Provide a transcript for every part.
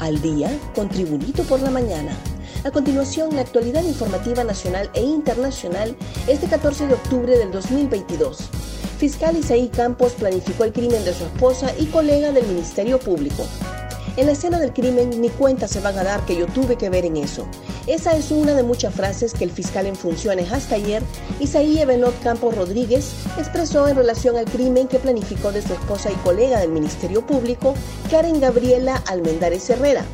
al día con Tribunito por la mañana. A continuación, la actualidad informativa nacional e internacional este 14 de octubre del 2022. Fiscal Isaí Campos planificó el crimen de su esposa y colega del Ministerio Público. En la escena del crimen ni cuenta se van a dar que yo tuve que ver en eso. Esa es una de muchas frases que el fiscal en funciones hasta ayer, Isaí Ebenot Campos Rodríguez, expresó en relación al crimen que planificó de su esposa y colega del Ministerio Público, Karen Gabriela Almendares Herrera.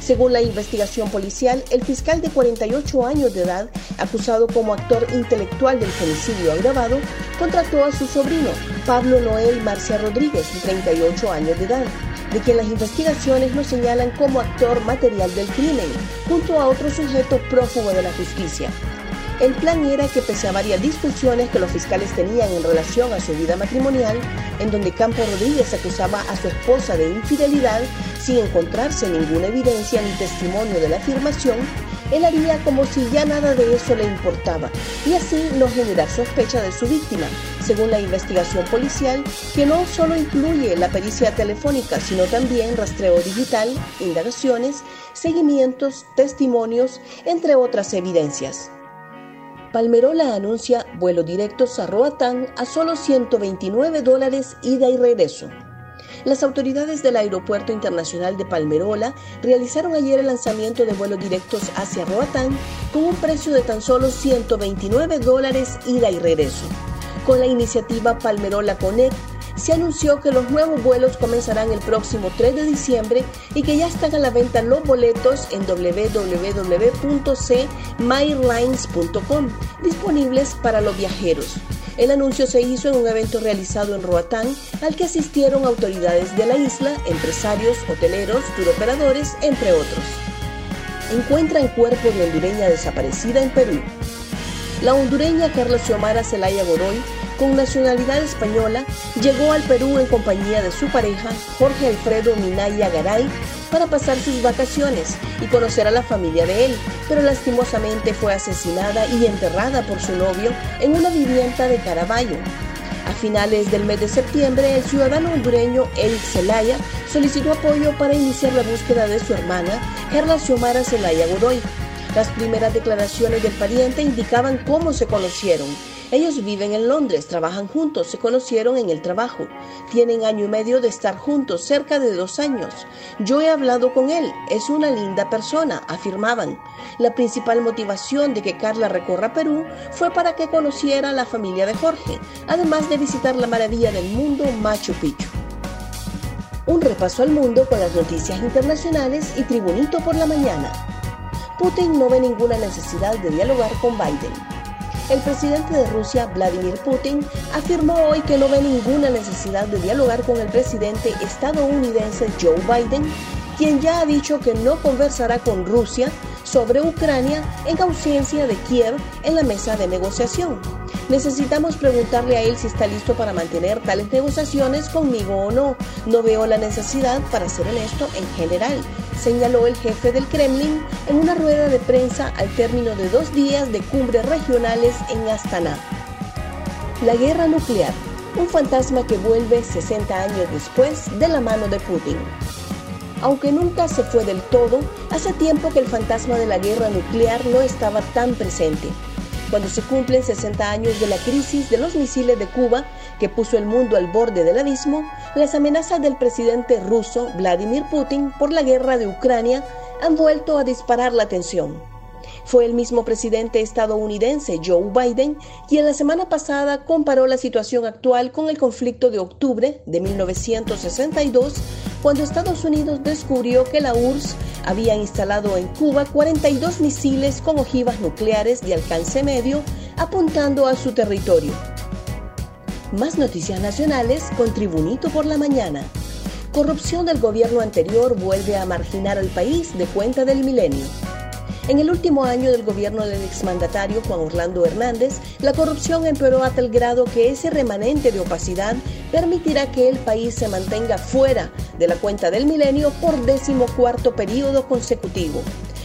Según la investigación policial, el fiscal de 48 años de edad, acusado como actor intelectual del femicidio agravado, contrató a su sobrino, Pablo Noel Marcia Rodríguez, de 38 años de edad de quien las investigaciones lo señalan como actor material del crimen, junto a otro sujeto prófugo de la justicia. El plan era que pese a varias discusiones que los fiscales tenían en relación a su vida matrimonial, en donde Campos Rodríguez acusaba a su esposa de infidelidad sin encontrarse ninguna evidencia ni testimonio de la afirmación, él haría como si ya nada de eso le importaba y así no generar sospecha de su víctima, según la investigación policial, que no solo incluye la pericia telefónica, sino también rastreo digital, indagaciones, seguimientos, testimonios, entre otras evidencias. Palmerola anuncia vuelos directos a Roatán a solo 129 dólares ida y regreso. Las autoridades del Aeropuerto Internacional de Palmerola realizaron ayer el lanzamiento de vuelos directos hacia Roatán con un precio de tan solo 129 dólares ida y regreso. Con la iniciativa Palmerola Connect, se anunció que los nuevos vuelos comenzarán el próximo 3 de diciembre y que ya están a la venta los boletos en www.cmylines.com, disponibles para los viajeros. El anuncio se hizo en un evento realizado en Roatán al que asistieron autoridades de la isla, empresarios, hoteleros, turoperadores, entre otros. Encuentran cuerpo de hondureña desaparecida en Perú. La hondureña Carlos Xiomara Zelaya Godoy, con nacionalidad española, llegó al Perú en compañía de su pareja, Jorge Alfredo Minaya Garay, para pasar sus vacaciones y conocer a la familia de él, pero lastimosamente fue asesinada y enterrada por su novio en una vivienda de Caraballo. A finales del mes de septiembre, el ciudadano hondureño Eric Zelaya solicitó apoyo para iniciar la búsqueda de su hermana, Carla Xiomara Zelaya Godoy. Las primeras declaraciones del pariente indicaban cómo se conocieron ellos viven en Londres, trabajan juntos, se conocieron en el trabajo. Tienen año y medio de estar juntos, cerca de dos años. Yo he hablado con él, es una linda persona, afirmaban. La principal motivación de que Carla recorra Perú fue para que conociera a la familia de Jorge, además de visitar la maravilla del mundo Machu Picchu. Un repaso al mundo con las noticias internacionales y Tribunito por la mañana. Putin no ve ninguna necesidad de dialogar con Biden. El presidente de Rusia, Vladimir Putin, afirmó hoy que no ve ninguna necesidad de dialogar con el presidente estadounidense Joe Biden, quien ya ha dicho que no conversará con Rusia sobre Ucrania en ausencia de Kiev en la mesa de negociación. Necesitamos preguntarle a él si está listo para mantener tales negociaciones conmigo o no. No veo la necesidad, para ser honesto, en general, señaló el jefe del Kremlin en una rueda de prensa al término de dos días de cumbres regionales en Astana. La guerra nuclear, un fantasma que vuelve 60 años después de la mano de Putin. Aunque nunca se fue del todo, hace tiempo que el fantasma de la guerra nuclear no estaba tan presente cuando se cumplen 60 años de la crisis de los misiles de Cuba que puso el mundo al borde del abismo, las amenazas del presidente ruso Vladimir Putin por la guerra de Ucrania han vuelto a disparar la tensión. Fue el mismo presidente estadounidense Joe Biden quien la semana pasada comparó la situación actual con el conflicto de octubre de 1962, cuando Estados Unidos descubrió que la URSS había instalado en Cuba 42 misiles con ojivas nucleares de alcance medio apuntando a su territorio. Más noticias nacionales con Tribunito por la mañana. Corrupción del gobierno anterior vuelve a marginar al país de cuenta del milenio. En el último año del gobierno del exmandatario Juan Orlando Hernández, la corrupción empeoró a tal grado que ese remanente de opacidad permitirá que el país se mantenga fuera de la cuenta del milenio por décimo cuarto periodo consecutivo.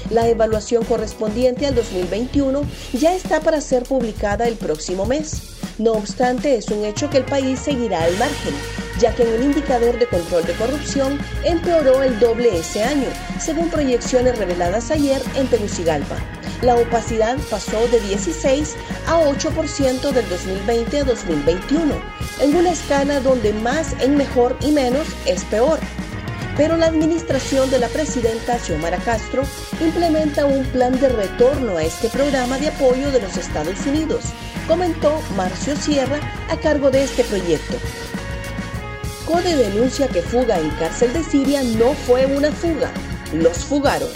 La evaluación correspondiente al 2021 ya está para ser publicada el próximo mes. No obstante, es un hecho que el país seguirá al margen, ya que en el indicador de control de corrupción empeoró el doble ese año, según proyecciones reveladas ayer en Tegucigalpa. La opacidad pasó de 16 a 8% del 2020 a 2021, en una escala donde más en mejor y menos es peor pero la administración de la presidenta Xiomara Castro implementa un plan de retorno a este programa de apoyo de los Estados Unidos, comentó Marcio Sierra a cargo de este proyecto. CODE denuncia que fuga en cárcel de Siria no fue una fuga, los fugaron.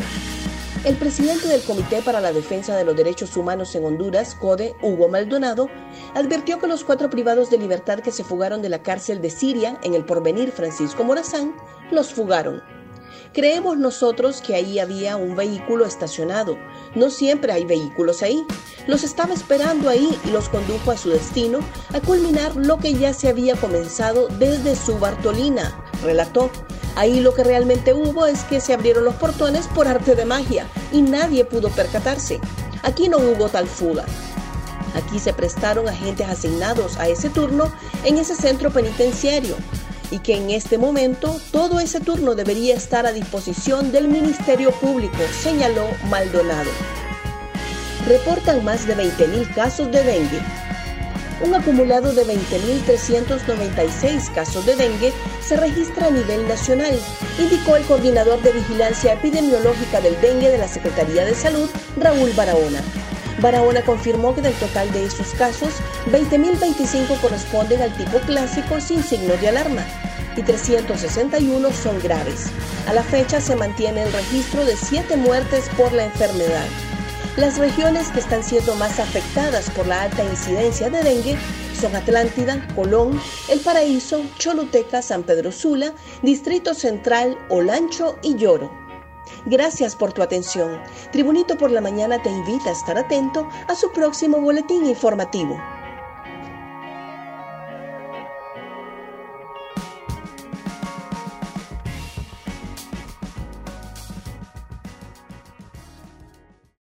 El presidente del Comité para la Defensa de los Derechos Humanos en Honduras, CODE, Hugo Maldonado, advirtió que los cuatro privados de libertad que se fugaron de la cárcel de Siria en el porvenir Francisco Morazán los fugaron. Creemos nosotros que ahí había un vehículo estacionado. No siempre hay vehículos ahí. Los estaba esperando ahí y los condujo a su destino, a culminar lo que ya se había comenzado desde su Bartolina, relató. Ahí lo que realmente hubo es que se abrieron los portones por arte de magia y nadie pudo percatarse. Aquí no hubo tal fuga. Aquí se prestaron agentes asignados a ese turno en ese centro penitenciario y que en este momento todo ese turno debería estar a disposición del Ministerio Público, señaló Maldonado. Reportan más de 20.000 casos de dengue un acumulado de 20.396 casos de dengue se registra a nivel nacional, indicó el coordinador de vigilancia epidemiológica del dengue de la Secretaría de Salud, Raúl Barahona. Barahona confirmó que del total de esos casos, 20.025 corresponden al tipo clásico sin signo de alarma y 361 son graves. A la fecha se mantiene el registro de 7 muertes por la enfermedad. Las regiones que están siendo más afectadas por la alta incidencia de dengue son Atlántida, Colón, El Paraíso, Choluteca, San Pedro Sula, Distrito Central, Olancho y Lloro. Gracias por tu atención. Tribunito por la Mañana te invita a estar atento a su próximo boletín informativo.